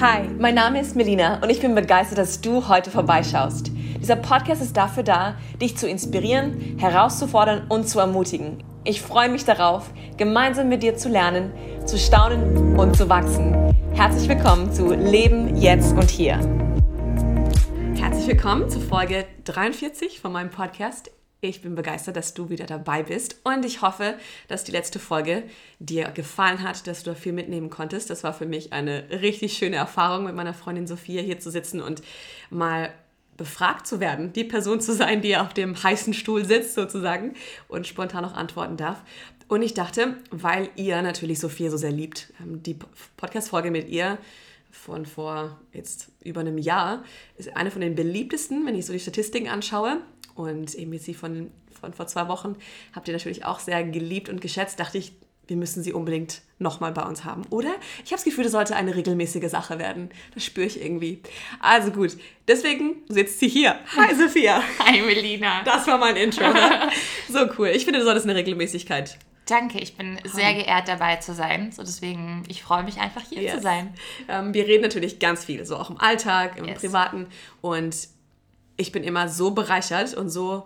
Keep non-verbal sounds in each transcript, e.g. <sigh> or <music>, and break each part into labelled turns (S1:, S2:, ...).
S1: Hi, mein Name ist Melina und ich bin begeistert, dass du heute vorbeischaust. Dieser Podcast ist dafür da, dich zu inspirieren, herauszufordern und zu ermutigen. Ich freue mich darauf, gemeinsam mit dir zu lernen, zu staunen und zu wachsen. Herzlich willkommen zu Leben jetzt und hier. Herzlich willkommen zu Folge 43 von meinem Podcast. Ich bin begeistert, dass du wieder dabei bist und ich hoffe, dass die letzte Folge dir gefallen hat, dass du da viel mitnehmen konntest. Das war für mich eine richtig schöne Erfahrung, mit meiner Freundin Sophia hier zu sitzen und mal befragt zu werden, die Person zu sein, die auf dem heißen Stuhl sitzt sozusagen und spontan auch antworten darf. Und ich dachte, weil ihr natürlich Sophia so sehr liebt, ähm, die Podcast-Folge mit ihr von vor jetzt über einem Jahr ist eine von den beliebtesten, wenn ich so die Statistiken anschaue. Und eben jetzt sie von, von vor zwei Wochen habt ihr natürlich auch sehr geliebt und geschätzt. Dachte ich, wir müssen sie unbedingt nochmal bei uns haben. Oder? Ich habe das Gefühl, das sollte eine regelmäßige Sache werden. Das spüre ich irgendwie. Also gut, deswegen sitzt sie hier. Hi <laughs> Sophia.
S2: Hi Melina.
S1: Das war mein Intro. Ne? <laughs> so cool. Ich finde, du solltest eine Regelmäßigkeit.
S2: Danke, ich bin sehr geehrt dabei zu sein. So deswegen, ich freue mich einfach hier yes. zu sein.
S1: Ähm, wir reden natürlich ganz viel, so auch im Alltag, im yes. Privaten. Und ich bin immer so bereichert und so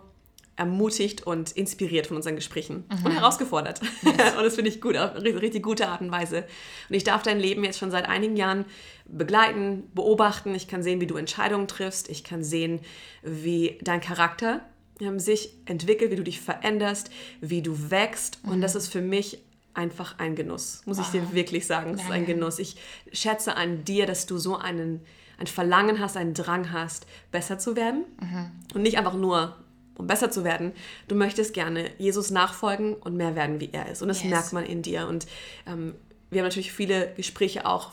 S1: ermutigt und inspiriert von unseren Gesprächen mhm. und herausgefordert. Yes. <laughs> und das finde ich gut, auf richtig gute Art und Weise. Und ich darf dein Leben jetzt schon seit einigen Jahren begleiten, beobachten. Ich kann sehen, wie du Entscheidungen triffst. Ich kann sehen, wie dein Charakter ähm, sich entwickelt, wie du dich veränderst, wie du wächst. Mhm. Und das ist für mich einfach ein Genuss, muss wow. ich dir wirklich sagen. Es ist ein Genuss. Ich schätze an dir, dass du so einen ein Verlangen hast, einen Drang hast, besser zu werden. Mhm. Und nicht einfach nur, um besser zu werden. Du möchtest gerne Jesus nachfolgen und mehr werden, wie er ist. Und das yes. merkt man in dir. Und ähm, wir haben natürlich viele Gespräche auch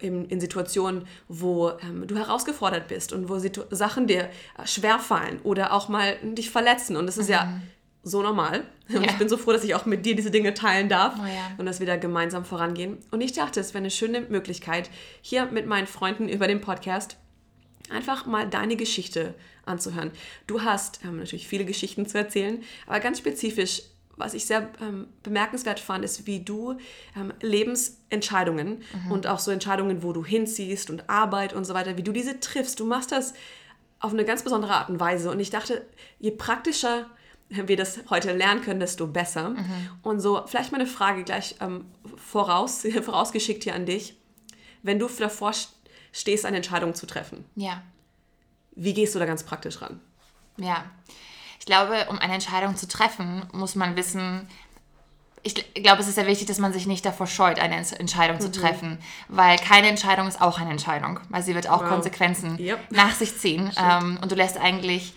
S1: in, in Situationen, wo ähm, du herausgefordert bist und wo Situ Sachen dir äh, schwerfallen oder auch mal dich verletzen. Und das ist mhm. ja so normal. <laughs> Und ja. ich bin so froh, dass ich auch mit dir diese Dinge teilen darf oh ja. und dass wir da gemeinsam vorangehen. Und ich dachte, es wäre eine schöne Möglichkeit, hier mit meinen Freunden über den Podcast einfach mal deine Geschichte anzuhören. Du hast ähm, natürlich viele Geschichten zu erzählen, aber ganz spezifisch, was ich sehr ähm, bemerkenswert fand, ist, wie du ähm, Lebensentscheidungen mhm. und auch so Entscheidungen, wo du hinziehst und Arbeit und so weiter, wie du diese triffst. Du machst das auf eine ganz besondere Art und Weise. Und ich dachte, je praktischer wir das heute lernen können, desto besser. Mhm. Und so, vielleicht mal eine Frage gleich ähm, voraus, <laughs> vorausgeschickt hier an dich. Wenn du davor stehst, eine Entscheidung zu treffen,
S2: ja.
S1: wie gehst du da ganz praktisch ran?
S2: Ja, ich glaube, um eine Entscheidung zu treffen, muss man wissen, ich glaube, es ist sehr wichtig, dass man sich nicht davor scheut, eine Entscheidung mhm. zu treffen, weil keine Entscheidung ist auch eine Entscheidung, weil sie wird auch wow. Konsequenzen yep. nach sich ziehen <laughs> ähm, und du lässt eigentlich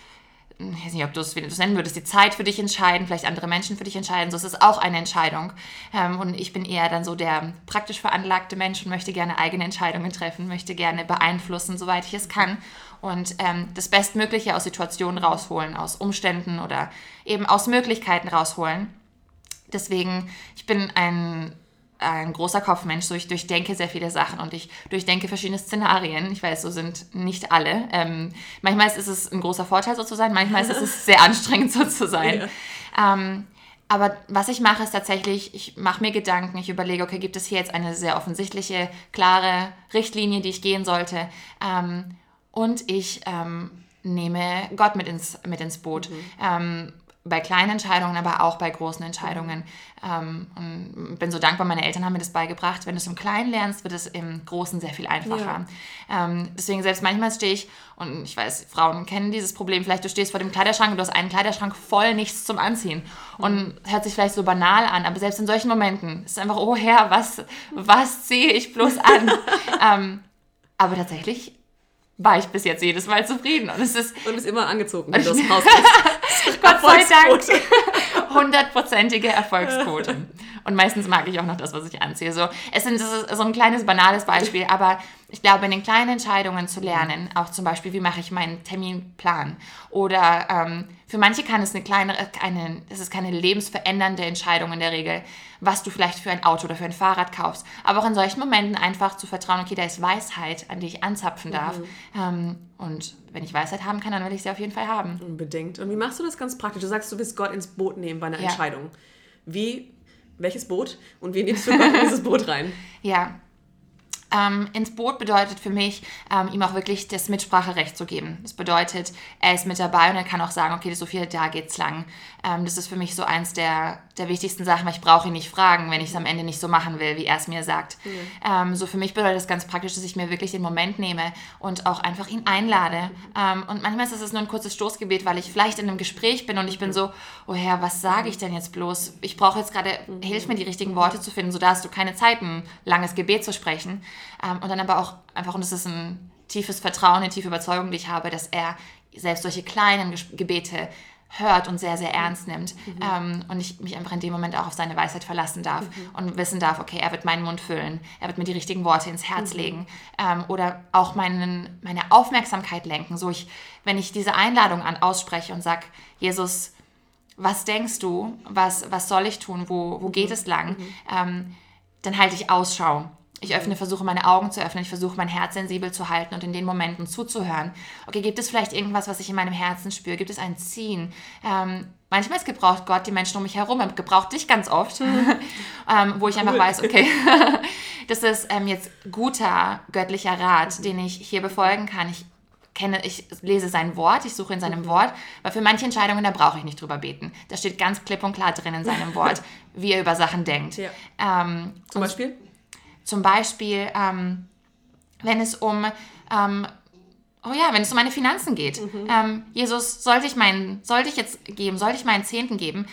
S2: ich weiß nicht, ob du es nennen würdest, die Zeit für dich entscheiden, vielleicht andere Menschen für dich entscheiden. So ist es auch eine Entscheidung. Ähm, und ich bin eher dann so der praktisch veranlagte Mensch und möchte gerne eigene Entscheidungen treffen, möchte gerne beeinflussen, soweit ich es kann. Und ähm, das Bestmögliche aus Situationen rausholen, aus Umständen oder eben aus Möglichkeiten rausholen. Deswegen, ich bin ein ein großer Kopfmensch, so ich durchdenke sehr viele Sachen und ich durchdenke verschiedene Szenarien. Ich weiß, so sind nicht alle. Ähm, manchmal ist es ein großer Vorteil, so zu sein, manchmal ist es <laughs> sehr anstrengend, so zu sein. Ja. Ähm, aber was ich mache, ist tatsächlich, ich mache mir Gedanken, ich überlege, okay, gibt es hier jetzt eine sehr offensichtliche, klare Richtlinie, die ich gehen sollte? Ähm, und ich ähm, nehme Gott mit ins, mit ins Boot. Mhm. Bei kleinen Entscheidungen, aber auch bei großen Entscheidungen. Ähm, bin so dankbar, meine Eltern haben mir das beigebracht. Wenn du es im Kleinen lernst, wird es im Großen sehr viel einfacher. Ja. Ähm, deswegen selbst manchmal stehe ich, und ich weiß, Frauen kennen dieses Problem, vielleicht du stehst vor dem Kleiderschrank und du hast einen Kleiderschrank voll nichts zum Anziehen. Und mhm. hört sich vielleicht so banal an, aber selbst in solchen Momenten ist es einfach, oh Herr, was, was ziehe ich bloß an? <laughs> ähm, aber tatsächlich war ich bis jetzt jedes Mal zufrieden. Und es ist.
S1: Und ist immer angezogen, <laughs> wenn du das Haus <laughs>
S2: Gott sei Dank. <laughs> Hundertprozentige Erfolgsquote. Und meistens mag ich auch noch das, was ich anziehe. So, es sind so ein kleines, banales Beispiel, aber ich glaube, in den kleinen Entscheidungen zu lernen, auch zum Beispiel, wie mache ich meinen Terminplan? Oder ähm, für manche kann es eine kleine, eine, es ist keine lebensverändernde Entscheidung in der Regel, was du vielleicht für ein Auto oder für ein Fahrrad kaufst. Aber auch in solchen Momenten einfach zu vertrauen, okay, da ist Weisheit, an die ich anzapfen darf. Mhm. Ähm, und wenn ich Weisheit haben kann, dann will ich sie auf jeden Fall haben.
S1: Unbedingt. Und wie machst du das ganz praktisch? Du sagst, du willst Gott ins Boot nehmen bei einer ja. Entscheidung. Wie, welches Boot und wie nimmst du in dieses Boot rein? <laughs>
S2: Ja, Ähm, ins Boot bedeutet für mich, ähm, ihm auch wirklich das Mitspracherecht zu geben. Das bedeutet, er ist mit dabei und er kann auch sagen, okay, Sophia, da geht's lang. Ähm, das ist für mich so eins der, der wichtigsten Sachen, weil ich brauche ihn nicht fragen, wenn ich es am Ende nicht so machen will, wie er es mir sagt. Mhm. so für mich bedeutet das ganz praktisch, dass ich mir wirklich den Moment nehme und auch einfach ihn einlade. Mhm. und manchmal ist es nur ein kurzes Stoßgebet, weil ich vielleicht in einem Gespräch bin und ich bin so, oh Herr, was sage ich denn jetzt bloß? Ich brauche jetzt gerade, hilf mir die richtigen Worte zu finden, so da hast du keine Zeit, ein langes Gebet zu sprechen. Ähm, und dann aber auch einfach, und das ist ein tiefes Vertrauen, eine tiefe Überzeugung, die ich habe, dass er selbst solche kleinen Gebete hört und sehr, sehr ernst nimmt. Mhm. Ähm, und ich mich einfach in dem Moment auch auf seine Weisheit verlassen darf mhm. und wissen darf, okay, er wird meinen Mund füllen, er wird mir die richtigen Worte ins Herz mhm. legen ähm, oder auch meinen, meine Aufmerksamkeit lenken. So ich, wenn ich diese Einladung an, ausspreche und sage, Jesus, was denkst du, was, was soll ich tun, wo, wo geht mhm. es lang, mhm. ähm, dann halte ich Ausschau ich öffne, versuche meine Augen zu öffnen, ich versuche mein Herz sensibel zu halten und in den Momenten zuzuhören. Okay, gibt es vielleicht irgendwas, was ich in meinem Herzen spüre? Gibt es ein Ziehen? Ähm, manchmal gebraucht Gott die Menschen um mich herum, er gebraucht dich ganz oft, <laughs> ähm, wo ich einfach weiß, okay, <laughs> das ist ähm, jetzt guter göttlicher Rat, den ich hier befolgen kann. Ich kenne, ich lese sein Wort, ich suche in seinem Wort, weil für manche Entscheidungen, da brauche ich nicht drüber beten. Da steht ganz klipp und klar drin in seinem <laughs> Wort, wie er über Sachen denkt. Ja.
S1: Ähm, Zum Beispiel?
S2: Zum Beispiel, ähm, wenn es um, ähm, oh ja, wenn es um meine Finanzen geht. Mhm. Ähm, Jesus, sollte ich, meinen, sollte ich jetzt geben, sollte ich meinen Zehnten geben?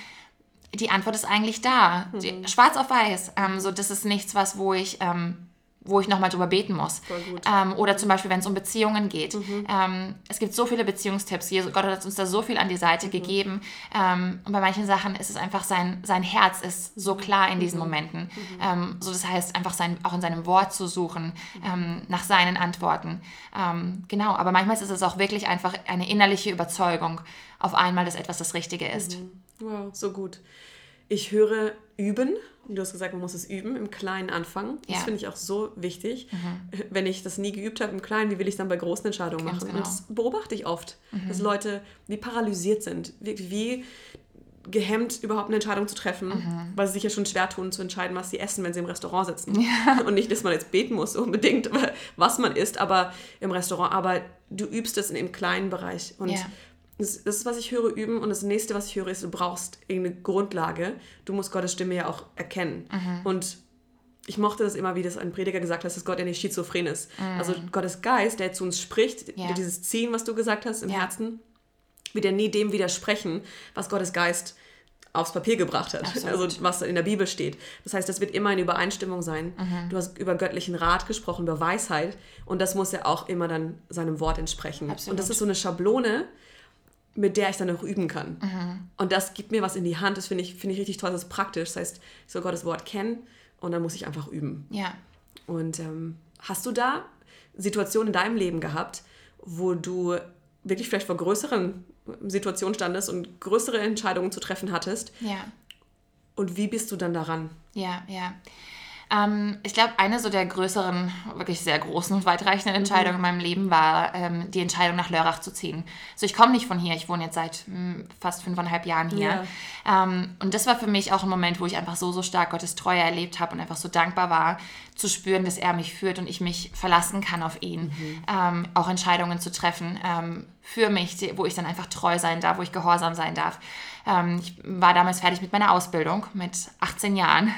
S2: Die Antwort ist eigentlich da. Mhm. Die, schwarz auf weiß. Ähm, so, das ist nichts, was, wo ich ähm, wo ich nochmal drüber beten muss. Ähm, oder zum Beispiel, wenn es um Beziehungen geht. Mhm. Ähm, es gibt so viele Beziehungstipps. Jesus, Gott hat uns da so viel an die Seite mhm. gegeben. Ähm, und bei manchen Sachen ist es einfach, sein, sein Herz ist so klar in diesen mhm. Momenten. Mhm. Ähm, so das heißt, einfach sein, auch in seinem Wort zu suchen, mhm. ähm, nach seinen Antworten. Ähm, genau, aber manchmal ist es auch wirklich einfach eine innerliche Überzeugung auf einmal, dass etwas das Richtige ist.
S1: Wow, so gut. Ich höre üben. Du hast gesagt, man muss es üben, im Kleinen anfangen. Das ja. finde ich auch so wichtig. Mhm. Wenn ich das nie geübt habe im Kleinen, wie will ich es dann bei großen Entscheidungen machen? Genau. Und das beobachte ich oft, mhm. dass Leute wie paralysiert sind, wie, wie gehemmt, überhaupt eine Entscheidung zu treffen, mhm. weil sie sich ja schon schwer tun, zu entscheiden, was sie essen, wenn sie im Restaurant sitzen. Ja. <laughs> Und nicht, dass man jetzt beten muss unbedingt, <laughs> was man isst, aber im Restaurant. Aber du übst es in dem kleinen Bereich. Und ja das, das ist, was ich höre, üben. Und das nächste, was ich höre, ist, du brauchst irgendeine Grundlage. Du musst Gottes Stimme ja auch erkennen. Mhm. Und ich mochte das immer, wie das ein Prediger gesagt hat, dass Gott ja nicht schizophren ist. Mhm. Also Gottes Geist, der zu uns spricht, ja. dieses Ziehen, was du gesagt hast im ja. Herzen, wird ja nie dem widersprechen, was Gottes Geist aufs Papier gebracht hat. Absolut. Also was in der Bibel steht. Das heißt, das wird immer in Übereinstimmung sein. Mhm. Du hast über göttlichen Rat gesprochen, über Weisheit. Und das muss ja auch immer dann seinem Wort entsprechen. Absolut. Und das ist so eine Schablone, mit der ich dann auch üben kann. Mhm. Und das gibt mir was in die Hand. Das finde ich, find ich richtig toll. Das ist praktisch. Das heißt, ich soll Gottes Wort kennen und dann muss ich einfach üben. Ja. Und ähm, hast du da Situationen in deinem Leben gehabt, wo du wirklich vielleicht vor größeren Situationen standest und größere Entscheidungen zu treffen hattest? Ja. Und wie bist du dann daran?
S2: Ja, ja. Ähm, ich glaube, eine so der größeren, wirklich sehr großen und weitreichenden Entscheidungen mhm. in meinem Leben war ähm, die Entscheidung, nach Lörrach zu ziehen. Also ich komme nicht von hier, ich wohne jetzt seit mh, hm, fast fünfeinhalb Jahren hier. Ja. Ähm, und das war für mich auch ein Moment, wo ich einfach so, so stark Gottes Treue erlebt habe und einfach so dankbar war, zu spüren, dass er mich führt und ich mich verlassen kann auf ihn. Mhm. Ähm, auch Entscheidungen zu treffen ähm, für mich, wo ich dann einfach treu sein darf, wo ich gehorsam sein darf. Ähm, ich war damals fertig mit meiner Ausbildung mit 18 Jahren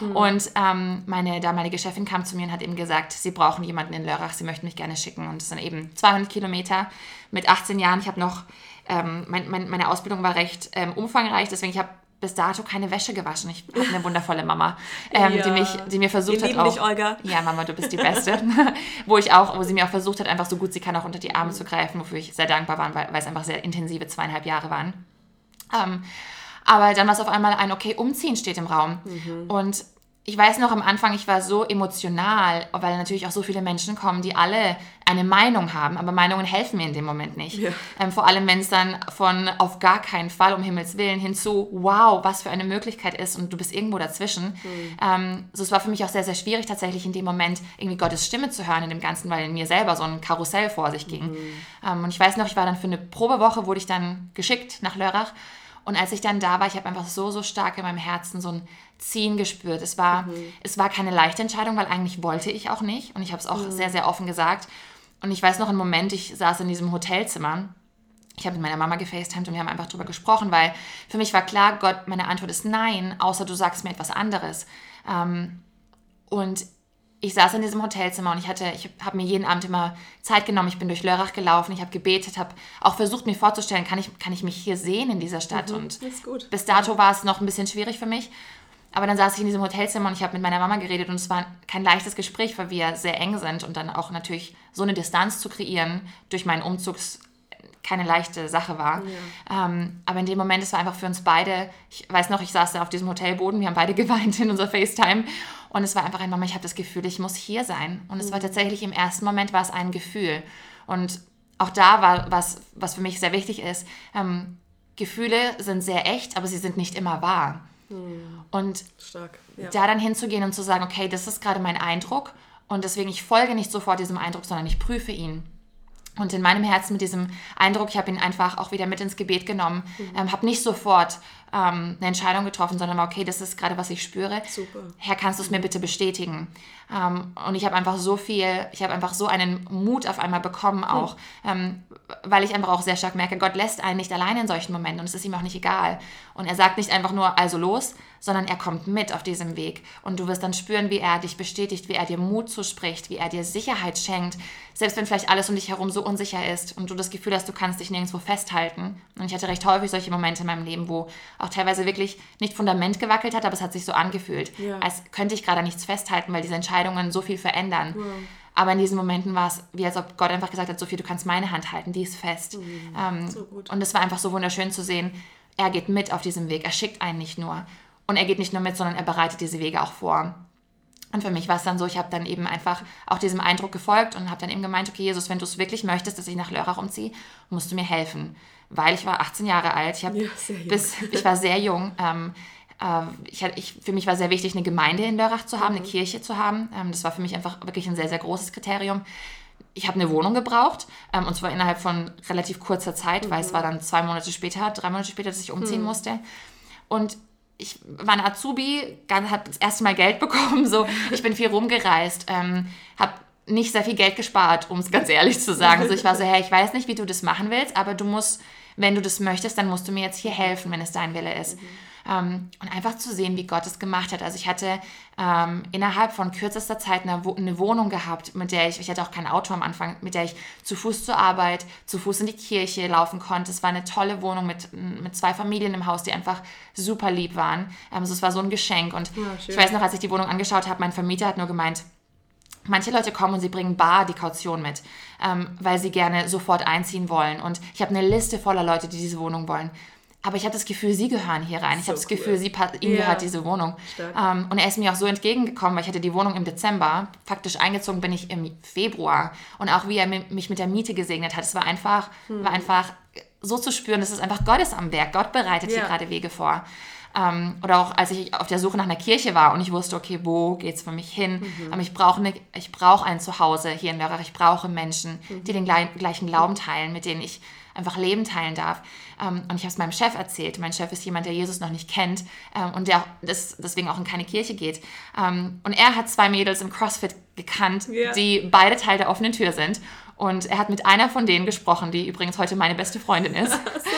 S2: mhm. und ähm, meine damalige Chefin kam zu mir und hat eben gesagt, sie brauchen jemanden in Lörrach, sie möchten mich gerne schicken und es sind eben 200 Kilometer mit 18 Jahren. Ich habe noch, ähm, mein, mein, meine Ausbildung war recht ähm, umfangreich, deswegen ich habe bis dato keine Wäsche gewaschen. Ich habe eine wundervolle Mama, ähm, ja. die, mich, die mir versucht Wir hat auch. Dich, Olga. Ja, Mama, du bist die Beste. <laughs> wo ich auch, wo sie mir auch versucht hat, einfach so gut sie kann auch unter die Arme zu greifen, wofür ich sehr dankbar war, weil, weil es einfach sehr intensive zweieinhalb Jahre waren. Ähm, aber dann war es auf einmal ein, okay, umziehen steht im Raum. Mhm. Und ich weiß noch am Anfang, ich war so emotional, weil natürlich auch so viele Menschen kommen, die alle eine Meinung haben, aber Meinungen helfen mir in dem Moment nicht. Ja. Ähm, vor allem, wenn es dann von auf gar keinen Fall, um Himmels Willen, hinzu, wow, was für eine Möglichkeit ist und du bist irgendwo dazwischen. Mhm. Ähm, so, es war für mich auch sehr, sehr schwierig, tatsächlich in dem Moment irgendwie Gottes Stimme zu hören in dem Ganzen, weil in mir selber so ein Karussell vor sich ging. Mhm. Ähm, und ich weiß noch, ich war dann für eine Probewoche, wurde ich dann geschickt nach Lörrach und als ich dann da war, ich habe einfach so, so stark in meinem Herzen so ein Ziehen gespürt. Es war, mhm. es war keine leichte Entscheidung, weil eigentlich wollte ich auch nicht. Und ich habe es auch mhm. sehr, sehr offen gesagt. Und ich weiß noch einen Moment, ich saß in diesem Hotelzimmer. Ich habe mit meiner Mama gefacetimed und wir haben einfach darüber gesprochen, weil für mich war klar, Gott, meine Antwort ist nein, außer du sagst mir etwas anderes. Ähm, und ich saß in diesem Hotelzimmer und ich hatte, ich habe mir jeden Abend immer Zeit genommen. Ich bin durch Lörrach gelaufen, ich habe gebetet, habe auch versucht, mir vorzustellen, kann ich, kann ich mich hier sehen in dieser Stadt. Mhm, und bis dato war es noch ein bisschen schwierig für mich. Aber dann saß ich in diesem Hotelzimmer und ich habe mit meiner Mama geredet und es war kein leichtes Gespräch, weil wir sehr eng sind und dann auch natürlich so eine Distanz zu kreieren durch meinen Umzugs keine leichte Sache war. Ja. Ähm, aber in dem Moment, es war einfach für uns beide, ich weiß noch, ich saß da auf diesem Hotelboden, wir haben beide <laughs> geweint in unserer FaceTime und es war einfach ein Mama, ich habe das Gefühl, ich muss hier sein. Und es war mhm. tatsächlich im ersten Moment war es ein Gefühl. Und auch da war was, was für mich sehr wichtig ist, ähm, Gefühle sind sehr echt, aber sie sind nicht immer wahr. Und ja. da dann hinzugehen und zu sagen, okay, das ist gerade mein Eindruck und deswegen ich folge nicht sofort diesem Eindruck, sondern ich prüfe ihn. Und in meinem Herzen mit diesem Eindruck, ich habe ihn einfach auch wieder mit ins Gebet genommen, mhm. ähm, habe nicht sofort ähm, eine Entscheidung getroffen, sondern war, okay, das ist gerade, was ich spüre. Super. Herr, kannst du es mir bitte bestätigen? Ähm, und ich habe einfach so viel, ich habe einfach so einen Mut auf einmal bekommen auch, mhm. weil ich einfach auch sehr stark merke, Gott lässt einen nicht allein in solchen Momenten und es ist ihm auch nicht egal. Und er sagt nicht einfach nur, also los, sondern er kommt mit auf diesem Weg. Und du wirst dann spüren, wie er dich bestätigt, wie er dir Mut zuspricht, wie er dir Sicherheit schenkt, selbst wenn vielleicht alles um dich herum so unsicher ist und du das Gefühl hast, du kannst dich nirgendwo festhalten. Und ich hatte recht häufig solche Momente in meinem Leben, wo auch teilweise wirklich nicht Fundament gewackelt hat, aber es hat sich so angefühlt, ja. als könnte ich gerade nichts festhalten, weil diese Entscheidungen so viel verändern. Ja. Aber in diesen Momenten war es, wie als ob Gott einfach gesagt hat, Sophie, du kannst meine Hand halten, die ist fest. Mhm. Ähm, so und es war einfach so wunderschön zu sehen, er geht mit auf diesem Weg, er schickt einen nicht nur. Und er geht nicht nur mit, sondern er bereitet diese Wege auch vor. Und für mich war es dann so, ich habe dann eben einfach auch diesem Eindruck gefolgt und habe dann eben gemeint, okay, Jesus, wenn du es wirklich möchtest, dass ich nach Lörrach umziehe, musst du mir helfen. Weil ich war 18 Jahre alt, ich, hab ja, bis, ich war sehr jung. Ähm, äh, ich, ich, für mich war sehr wichtig, eine Gemeinde in Lörrach zu haben, mhm. eine Kirche zu haben. Ähm, das war für mich einfach wirklich ein sehr, sehr großes Kriterium. Ich habe eine Wohnung gebraucht ähm, und zwar innerhalb von relativ kurzer Zeit, mhm. weil es mhm. war dann zwei Monate später, drei Monate später, dass ich umziehen mhm. musste. Und ich war ein Azubi, habe das erste Mal Geld <laughs> bekommen, so ich bin viel rumgereist, ähm, habe nicht sehr viel Geld gespart, um es ganz ehrlich zu sagen. Also ich war so, <laughs> hey, ich weiß nicht, wie du das machen willst, aber du musst, wenn du das möchtest, dann musst du mir jetzt hier helfen, wenn es dein Wille ist. Mhm. Ähm, und einfach zu sehen, wie Gott es gemacht hat. Also ich hatte ähm, innerhalb von kürzester Zeit eine, eine, Wohnung gehabt, mit der ich, ich hatte auch kein Auto am Anfang, mit der ich zu Fuß zur Arbeit, zu Fuß in die Kirche laufen konnte. Es war eine tolle Wohnung mit, mit zwei Familien im Haus, die einfach super lieb waren. Ähm, also es war so ein Geschenk. Und ja, ich weiß noch, als ich die Wohnung angeschaut habe, mein Vermieter hat nur gemeint, Manche Leute kommen und sie bringen bar die Kaution mit, ähm, weil sie gerne sofort einziehen wollen. Und ich habe eine Liste voller Leute, die diese Wohnung wollen. Aber ich habe das Gefühl, sie gehören hier rein. Ich so habe das Gefühl, sie, ihm yeah. gehört diese Wohnung. Ähm, und er ist mir auch so entgegengekommen, weil ich hatte die Wohnung im Dezember. Faktisch eingezogen bin ich im Februar. Und auch wie er mich mit der Miete gesegnet hat, es war einfach, hm. war einfach so zu spüren, dass es einfach Gott ist am Werk. Gott bereitet yeah. hier gerade Wege vor. Ähm, oder auch als ich auf der Suche nach einer Kirche war und ich wusste, okay, wo geht es für mich hin? Mhm. Ähm, ich brauche ne, brauch ein Zuhause hier in Lörrach. Ich brauche Menschen, mhm. die den gleichen Glauben teilen, mit denen ich einfach Leben teilen darf. Ähm, und ich habe es meinem Chef erzählt. Mein Chef ist jemand, der Jesus noch nicht kennt ähm, und der deswegen auch in keine Kirche geht. Ähm, und er hat zwei Mädels im CrossFit gekannt, yeah. die beide Teil der offenen Tür sind. Und er hat mit einer von denen gesprochen, die übrigens heute meine beste Freundin ist. <laughs> so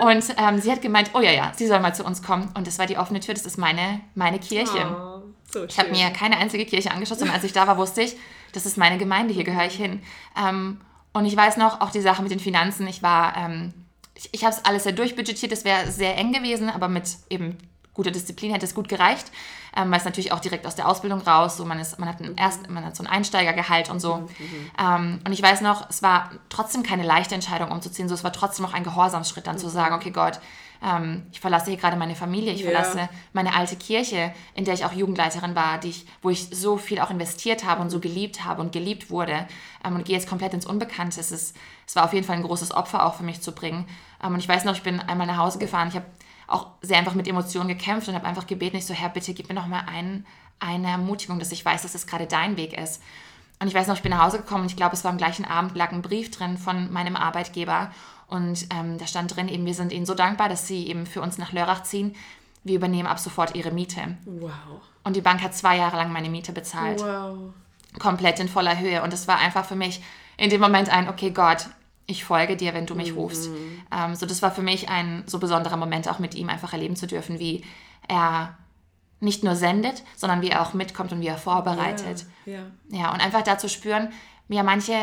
S2: cool. Und ähm, sie hat gemeint, oh ja, ja, sie soll mal zu uns kommen. Und das war die offene Tür, das ist meine, meine Kirche. Oh, so ich habe mir keine einzige Kirche angeschaut, sondern als ich da war, wusste ich, das ist meine Gemeinde, hier gehöre ich hin. Ähm, und ich weiß noch, auch die Sache mit den Finanzen, ich war, ähm, ich, ich habe es alles sehr durchbudgetiert, es wäre sehr eng gewesen, aber mit eben guter Disziplin hätte es gut gereicht, ähm, weil es natürlich auch direkt aus der Ausbildung raus, so man ist, man hat ein erst, man hat so ein Einsteigergehalt und so. Mhm, mhm. Ähm, und ich weiß noch, es war trotzdem keine leichte Entscheidung umzuziehen, so es war trotzdem noch ein Gehorsamsschritt, dann mhm. zu sagen, okay Gott, ähm, ich verlasse hier gerade meine Familie, ich verlasse meine alte Kirche, in der ich auch Jugendleiterin war, die ich, wo ich so viel auch investiert habe und so geliebt habe und geliebt wurde ähm, und gehe jetzt komplett ins Unbekannte. Es, ist, es war auf jeden Fall ein großes Opfer auch für mich zu bringen. Ähm, und ich weiß noch, ich bin einmal nach Hause gefahren, ich habe auch sehr einfach mit Emotionen gekämpft und habe einfach gebeten, ich so, Herr, bitte gib mir noch mal ein, eine Ermutigung, dass ich weiß, dass es gerade dein Weg ist. Und ich weiß noch, ich bin nach Hause gekommen und ich glaube, es war am gleichen Abend, lag ein Brief drin von meinem Arbeitgeber und ähm, da stand drin eben, wir sind ihnen so dankbar, dass sie eben für uns nach Lörrach ziehen. wir übernehmen ab sofort ihre Miete. Wow. Und die Bank hat zwei Jahre lang meine Miete bezahlt. Wow. Komplett in voller Höhe. Und es war einfach für mich in dem Moment ein, okay Gott, ich folge dir, wenn du mich rufst. Mhm. Ähm, so, das war für mich ein so besonderer Moment, auch mit ihm einfach erleben zu dürfen, wie er nicht nur sendet, sondern wie er auch mitkommt und wie er vorbereitet. Ja, ja. ja und einfach da zu spüren, ja, manche,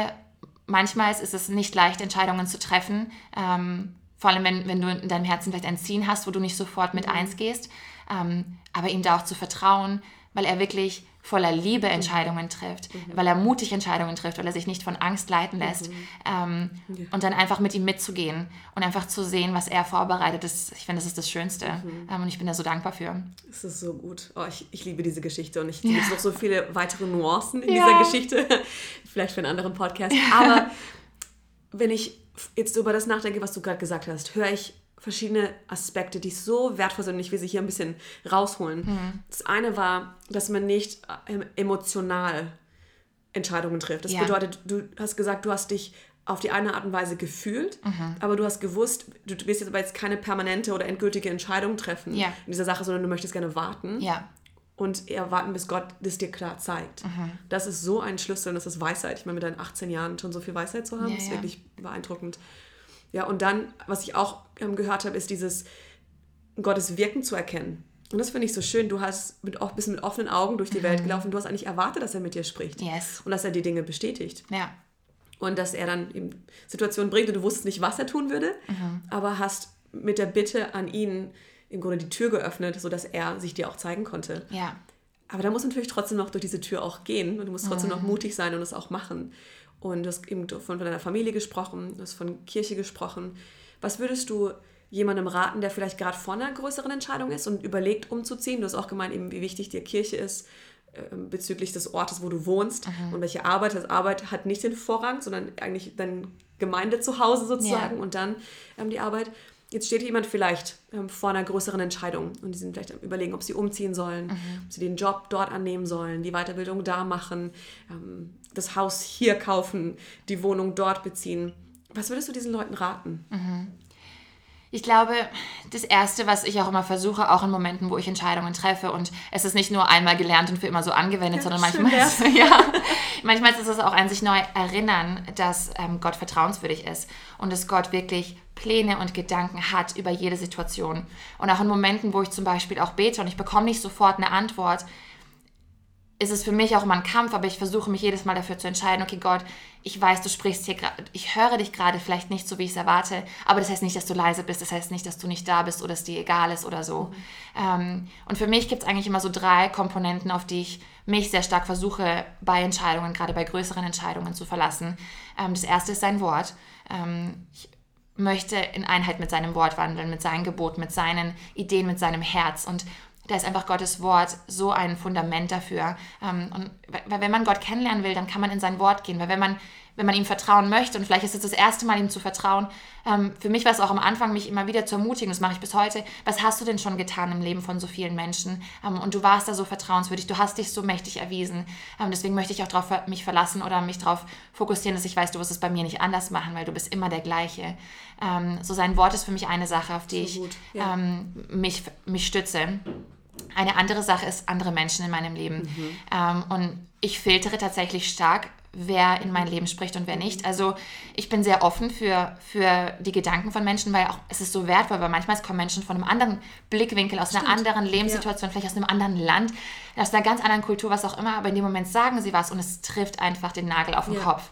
S2: manchmal ist es nicht leicht, Entscheidungen zu treffen. Ähm, vor allem, wenn, wenn du in deinem Herzen vielleicht ein Ziehen hast, wo du nicht sofort mit mhm. eins gehst. Ähm, aber ihm da auch zu vertrauen, weil er wirklich voller Liebe mhm. Entscheidungen trifft, mhm. weil er mutig Entscheidungen trifft, weil er sich nicht von Angst leiten lässt. Mhm. Ähm, ja. Und dann einfach mit ihm mitzugehen und einfach zu sehen, was er vorbereitet. Das, ich finde, das ist das Schönste. Mhm. Ähm, und ich bin da so dankbar für.
S1: Es ist so gut. Oh, ich, ich liebe diese Geschichte und ich ja. gibt noch so viele weitere Nuancen in ja. dieser Geschichte. <laughs> Vielleicht für einen anderen Podcast. Aber <laughs> wenn ich jetzt über das nachdenke, was du gerade gesagt hast, höre ich verschiedene Aspekte, die so wertvoll sind und ich will sie hier ein bisschen rausholen. Mhm. Das eine war, dass man nicht ähm, emotional Entscheidungen trifft. Das ja. bedeutet, du hast gesagt, du hast dich auf die eine Art und Weise gefühlt, mhm. aber du hast gewusst, du willst jetzt aber jetzt keine permanente oder endgültige Entscheidung treffen ja. in dieser Sache, sondern du möchtest gerne warten. Ja. Und eher warten, bis Gott das dir klar zeigt. Mhm. Das ist so ein Schlüssel und das ist Weisheit. Ich meine, mit deinen 18 Jahren schon so viel Weisheit zu haben, ist wirklich beeindruckend. Ja, und dann, was ich auch ähm, gehört habe, ist dieses Gottes Wirken zu erkennen. Und das finde ich so schön. Du hast mit, bist mit offenen Augen durch die mhm. Welt gelaufen. Du hast eigentlich erwartet, dass er mit dir spricht. Yes. Und dass er die Dinge bestätigt. Ja. Und dass er dann eben Situationen bringt und du wusstest nicht, was er tun würde, mhm. aber hast mit der Bitte an ihn im Grunde die Tür geöffnet, sodass er sich dir auch zeigen konnte. Ja. Aber da muss natürlich trotzdem noch durch diese Tür auch gehen und du musst trotzdem mhm. noch mutig sein und es auch machen. Und du hast eben von deiner Familie gesprochen, du hast von Kirche gesprochen. Was würdest du jemandem raten, der vielleicht gerade vor einer größeren Entscheidung ist und überlegt, umzuziehen? Du hast auch gemeint, eben, wie wichtig dir Kirche ist äh, bezüglich des Ortes, wo du wohnst mhm. und welche Arbeit. Das Arbeit hat nicht den Vorrang, sondern eigentlich dein Gemeinde zu Hause sozusagen ja. und dann ähm, die Arbeit. Jetzt steht jemand vielleicht ähm, vor einer größeren Entscheidung und die sind vielleicht am Überlegen, ob sie umziehen sollen, mhm. ob sie den Job dort annehmen sollen, die Weiterbildung da machen, ähm, das Haus hier kaufen, die Wohnung dort beziehen. Was würdest du diesen Leuten raten? Mhm.
S2: Ich glaube, das Erste, was ich auch immer versuche, auch in Momenten, wo ich Entscheidungen treffe, und es ist nicht nur einmal gelernt und für immer so angewendet, ja, sondern manchmal, ist, <laughs> ja, manchmal ist es auch ein sich neu erinnern, dass ähm, Gott vertrauenswürdig ist und dass Gott wirklich Pläne und Gedanken hat über jede Situation. Und auch in Momenten, wo ich zum Beispiel auch bete und ich bekomme nicht sofort eine Antwort, ist es für mich auch immer ein Kampf, aber ich versuche mich jedes Mal dafür zu entscheiden, okay Gott, ich weiß, du sprichst hier gerade, ich höre dich gerade vielleicht nicht so, wie ich es erwarte, aber das heißt nicht, dass du leise bist, das heißt nicht, dass du nicht da bist oder es dir egal ist oder so. Mhm. Ähm, und für mich gibt es eigentlich immer so drei Komponenten, auf die ich mich sehr stark versuche, bei Entscheidungen, gerade bei größeren Entscheidungen zu verlassen. Ähm, das erste ist sein Wort. Ähm, ich möchte in Einheit mit seinem Wort wandeln, mit seinen Geboten, mit seinen Ideen, mit seinem Herz und da ist einfach Gottes Wort so ein Fundament dafür. Ähm, und weil wenn man Gott kennenlernen will, dann kann man in sein Wort gehen. Weil wenn man, wenn man ihm vertrauen möchte, und vielleicht ist es das erste Mal, ihm zu vertrauen, ähm, für mich war es auch am Anfang, mich immer wieder zu ermutigen, das mache ich bis heute, was hast du denn schon getan im Leben von so vielen Menschen? Ähm, und du warst da so vertrauenswürdig, du hast dich so mächtig erwiesen. deswegen möchte ich auch darauf mich verlassen oder mich darauf fokussieren, dass ich weiß, du wirst es bei mir nicht anders machen, weil du bist immer der gleiche. so sein Wort ist für mich eine Sache, auf die so ich ja. mich, mich stütze. Eine andere Sache ist andere Menschen in meinem Leben. Mhm. Ähm, und ich filtere tatsächlich stark, wer in mein Leben spricht und wer nicht. Also ich bin sehr offen für, für die Gedanken von Menschen, weil auch es ist so wertvoll, weil manchmal kommen Menschen von einem anderen Blickwinkel, aus Stimmt. einer anderen Lebenssituation, ja. vielleicht aus einem anderen Land, aus einer ganz anderen Kultur, was auch immer, aber in dem Moment sagen sie was und es trifft einfach den Nagel auf den ja. Kopf.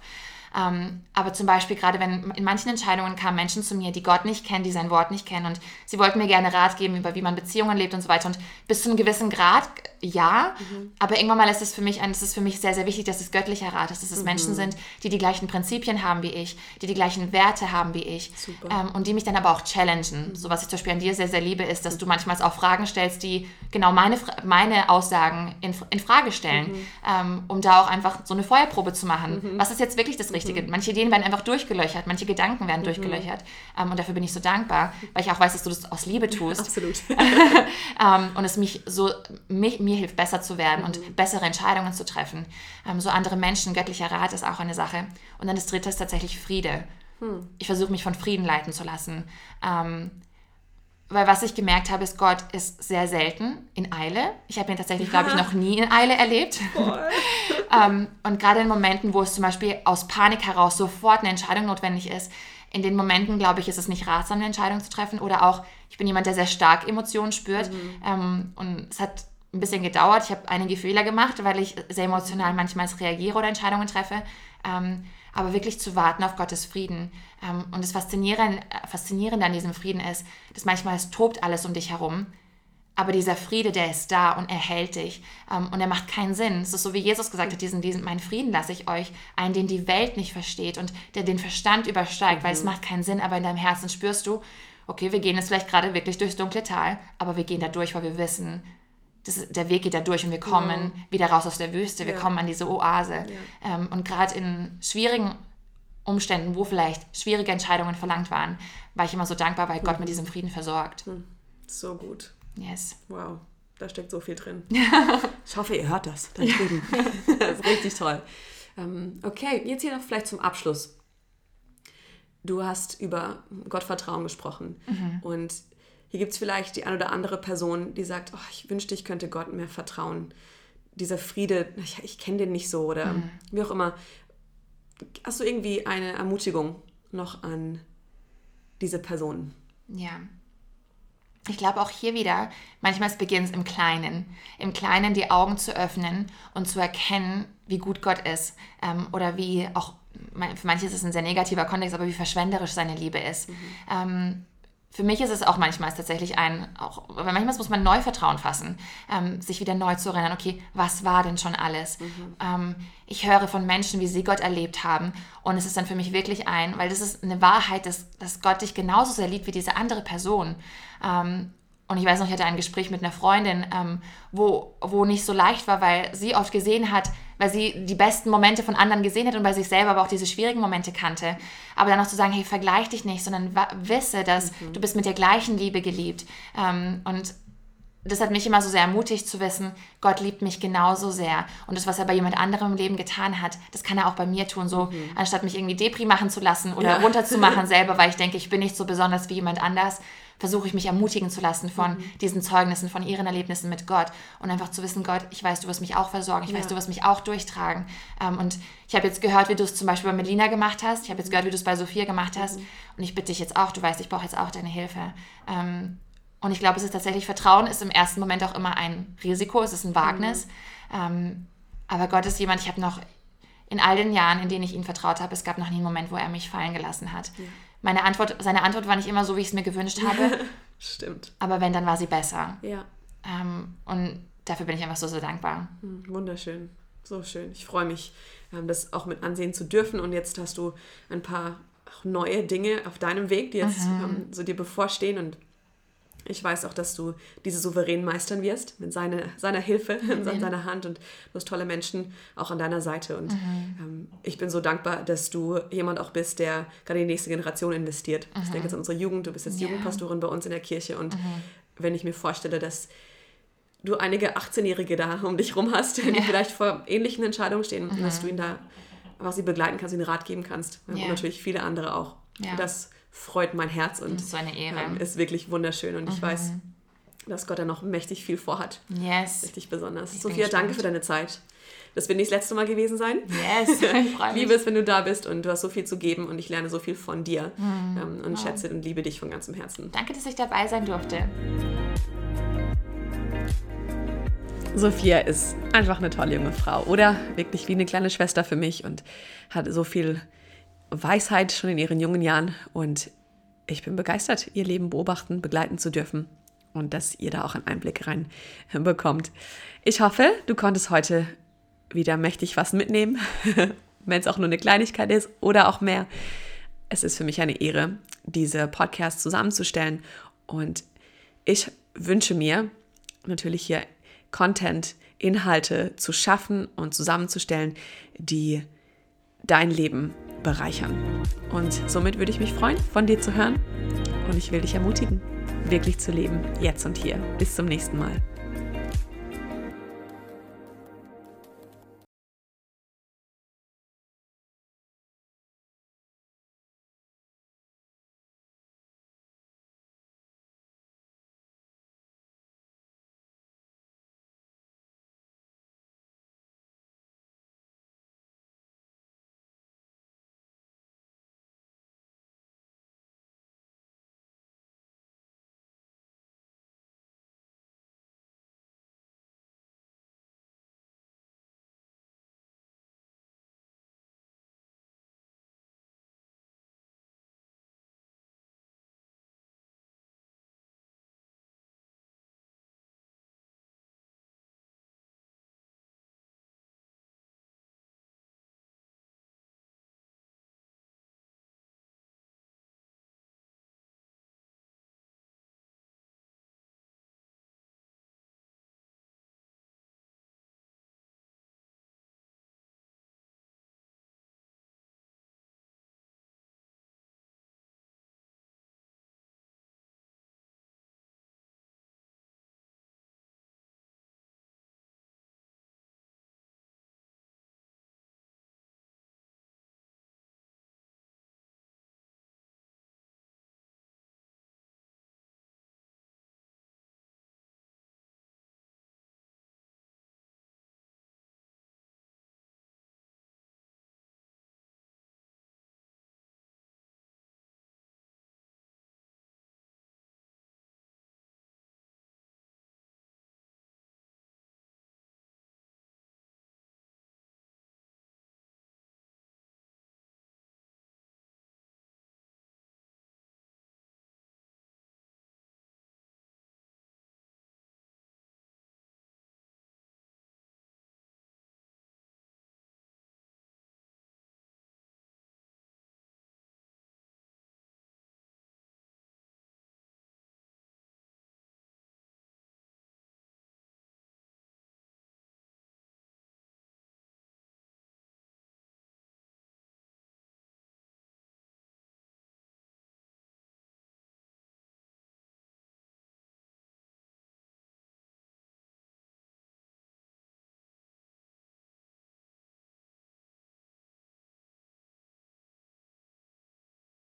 S2: Ähm, aber zum Beispiel gerade wenn in manchen Entscheidungen kamen Menschen zu mir, die Gott nicht kennen, die sein Wort nicht kennen und sie wollten mir gerne Rat geben über wie man Beziehungen lebt und so weiter und bis zu einem gewissen Grad ja, mhm. aber irgendwann mal ist es für mich ein, es ist für mich sehr sehr wichtig, dass es göttlicher Rat ist, dass es mhm. Menschen sind, die die gleichen Prinzipien haben wie ich, die die gleichen Werte haben wie ich ähm, und die mich dann aber auch challengen. Mhm. So was ich zum Beispiel an dir sehr sehr liebe ist, dass du manchmal auch Fragen stellst, die genau meine meine Aussagen in, in Frage stellen, mhm. ähm, um da auch einfach so eine Feuerprobe zu machen. Mhm. Was ist jetzt wirklich das Richtige? Richtige. Mhm. Manche Ideen werden einfach durchgelöchert, manche Gedanken werden mhm. durchgelöchert. Ähm, und dafür bin ich so dankbar, weil ich auch weiß, dass du das aus Liebe tust. <laughs> Absolut. <laughs> ähm, und es mich so, mich, mir hilft, besser zu werden mhm. und bessere Entscheidungen zu treffen. Ähm, so andere Menschen, göttlicher Rat ist auch eine Sache. Und dann das dritte ist tatsächlich Friede. Mhm. Ich versuche mich von Frieden leiten zu lassen. Weil was ich gemerkt habe, ist, Gott ist sehr selten in Eile. Ich habe ihn tatsächlich, glaube ich, noch nie in Eile erlebt. <laughs> ähm, und gerade in Momenten, wo es zum Beispiel aus Panik heraus sofort eine Entscheidung notwendig ist, in den Momenten, glaube ich, ist es nicht ratsam, eine Entscheidung zu treffen. Oder auch, ich bin jemand, der sehr stark Emotionen spürt. Mhm. Ähm, und es hat ein bisschen gedauert. Ich habe einige Fehler gemacht, weil ich sehr emotional manchmal reagiere oder Entscheidungen treffe. Ähm, aber wirklich zu warten auf Gottes Frieden. Ähm, und das Faszinierende, Faszinierende an diesem Frieden ist, dass manchmal es tobt alles um dich herum. Aber dieser Friede, der ist da und er hält dich. Ähm, und er macht keinen Sinn. Es ist so, wie Jesus gesagt hat, diesen, diesen, meinen Frieden lasse ich euch, einen, den die Welt nicht versteht und der den Verstand übersteigt, mhm. weil es mhm. macht keinen Sinn, aber in deinem Herzen spürst du, okay, wir gehen jetzt vielleicht gerade wirklich durchs dunkle Tal, aber wir gehen da durch, weil wir wissen, das, der Weg geht da durch und wir kommen ja. wieder raus aus der Wüste, wir ja. kommen an diese Oase. Ja. Ähm, und gerade in schwierigen Umständen, wo vielleicht schwierige Entscheidungen verlangt waren, war ich immer so dankbar, weil Gott mit diesem Frieden versorgt. Hm.
S1: So gut.
S2: Yes.
S1: Wow, da steckt so viel drin. <laughs> ich hoffe, ihr hört das da drüben. <laughs> das ist richtig toll. Ähm, okay, jetzt hier noch vielleicht zum Abschluss. Du hast über Gottvertrauen gesprochen mhm. und hier gibt es vielleicht die eine oder andere Person, die sagt, oh, ich wünschte, ich könnte Gott mehr vertrauen. Dieser Friede, ich, ich kenne den nicht so oder mhm. wie auch immer. Hast du irgendwie eine Ermutigung noch an diese Person?
S2: Ja. Ich glaube auch hier wieder, manchmal beginnt es im Kleinen. Im Kleinen die Augen zu öffnen und zu erkennen, wie gut Gott ist. Ähm, oder wie auch, für manche ist es ein sehr negativer Kontext, aber wie verschwenderisch seine Liebe ist. Mhm. Ähm, für mich ist es auch manchmal tatsächlich ein, auch, aber manchmal muss man neu Vertrauen fassen, ähm, sich wieder neu zu erinnern, okay, was war denn schon alles? Mhm. Ähm, ich höre von Menschen, wie sie Gott erlebt haben und es ist dann für mich wirklich ein, weil das ist eine Wahrheit, dass, dass Gott dich genauso sehr liebt wie diese andere Person. Ähm, und ich weiß noch, ich hatte ein Gespräch mit einer Freundin, ähm, wo, wo nicht so leicht war, weil sie oft gesehen hat, weil sie die besten Momente von anderen gesehen hat und bei sich selber aber auch diese schwierigen Momente kannte. Aber dann noch zu sagen, hey, vergleich dich nicht, sondern wisse, dass mhm. du bist mit der gleichen Liebe geliebt. Ähm, und das hat mich immer so sehr ermutigt zu wissen, Gott liebt mich genauso sehr. Und das, was er bei jemand anderem im Leben getan hat, das kann er auch bei mir tun. So, mhm. anstatt mich irgendwie Depri machen zu lassen oder ja. runterzumachen <laughs> selber, weil ich denke, ich bin nicht so besonders wie jemand anders, versuche ich mich ermutigen zu lassen von mhm. diesen Zeugnissen, von ihren Erlebnissen mit Gott und einfach zu wissen, Gott, ich weiß, du wirst mich auch versorgen, ich ja. weiß, du wirst mich auch durchtragen. Ähm, und ich habe jetzt gehört, wie du es zum Beispiel bei Melina gemacht hast, ich habe jetzt gehört, wie du es bei Sophia gemacht hast mhm. und ich bitte dich jetzt auch, du weißt, ich brauche jetzt auch deine Hilfe. Ähm, und ich glaube, es ist tatsächlich, Vertrauen ist im ersten Moment auch immer ein Risiko, es ist ein Wagnis. Mhm. Ähm, aber Gott ist jemand, ich habe noch in all den Jahren, in denen ich ihm vertraut habe, es gab noch nie einen Moment, wo er mich fallen gelassen hat. Meine Antwort, seine Antwort war nicht immer so, wie ich es mir gewünscht habe. <laughs>
S1: Stimmt.
S2: Aber wenn, dann war sie besser.
S1: Ja.
S2: Ähm, und dafür bin ich einfach so, so dankbar.
S1: Hm, wunderschön. So schön. Ich freue mich, ähm, das auch mit ansehen zu dürfen. Und jetzt hast du ein paar neue Dinge auf deinem Weg, die jetzt mhm. ähm, so dir bevorstehen. Und ich weiß auch, dass du diese souverän meistern wirst mit seine, seiner Hilfe, <laughs> mhm. an seiner Hand und du hast tolle Menschen auch an deiner Seite. Und mhm. ähm, ich bin so dankbar, dass du jemand auch bist, der gerade in die nächste Generation investiert. Mhm. Ich denke jetzt an unsere Jugend, du bist jetzt ja. Jugendpastorin bei uns in der Kirche und mhm. wenn ich mir vorstelle, dass du einige 18-Jährige da um dich rum hast, die ja. vielleicht vor ähnlichen Entscheidungen stehen dass mhm. du ihnen da einfach sie begleiten kannst, ihnen Rat geben kannst. Ja. Und natürlich viele andere auch. Das freut mein Herz und
S2: ist, so eine Ehre.
S1: Ähm, ist wirklich wunderschön. Und mhm. ich weiß, dass Gott da noch mächtig viel vorhat.
S2: Yes.
S1: Richtig besonders. Ich Sophia, danke für deine Zeit. Das wird nicht das letzte Mal gewesen sein.
S2: Yes, ich <laughs>
S1: liebe es, wenn du da bist und du hast so viel zu geben und ich lerne so viel von dir ähm, und wow. schätze und liebe dich von ganzem Herzen.
S2: Danke, dass ich dabei sein durfte.
S1: Sophia ist einfach eine tolle junge Frau oder wirklich wie eine kleine Schwester für mich und hat so viel Weisheit schon in ihren jungen Jahren und ich bin begeistert, ihr Leben beobachten, begleiten zu dürfen und dass ihr da auch einen Einblick rein bekommt. Ich hoffe, du konntest heute wieder mächtig was mitnehmen, <laughs> wenn es auch nur eine Kleinigkeit ist oder auch mehr. Es ist für mich eine Ehre, diese Podcasts zusammenzustellen und ich wünsche mir natürlich hier Content, Inhalte zu schaffen und zusammenzustellen, die dein Leben bereichern. Und somit würde ich mich freuen, von dir zu hören. Und ich will dich ermutigen, wirklich zu leben, jetzt und hier. Bis zum nächsten Mal.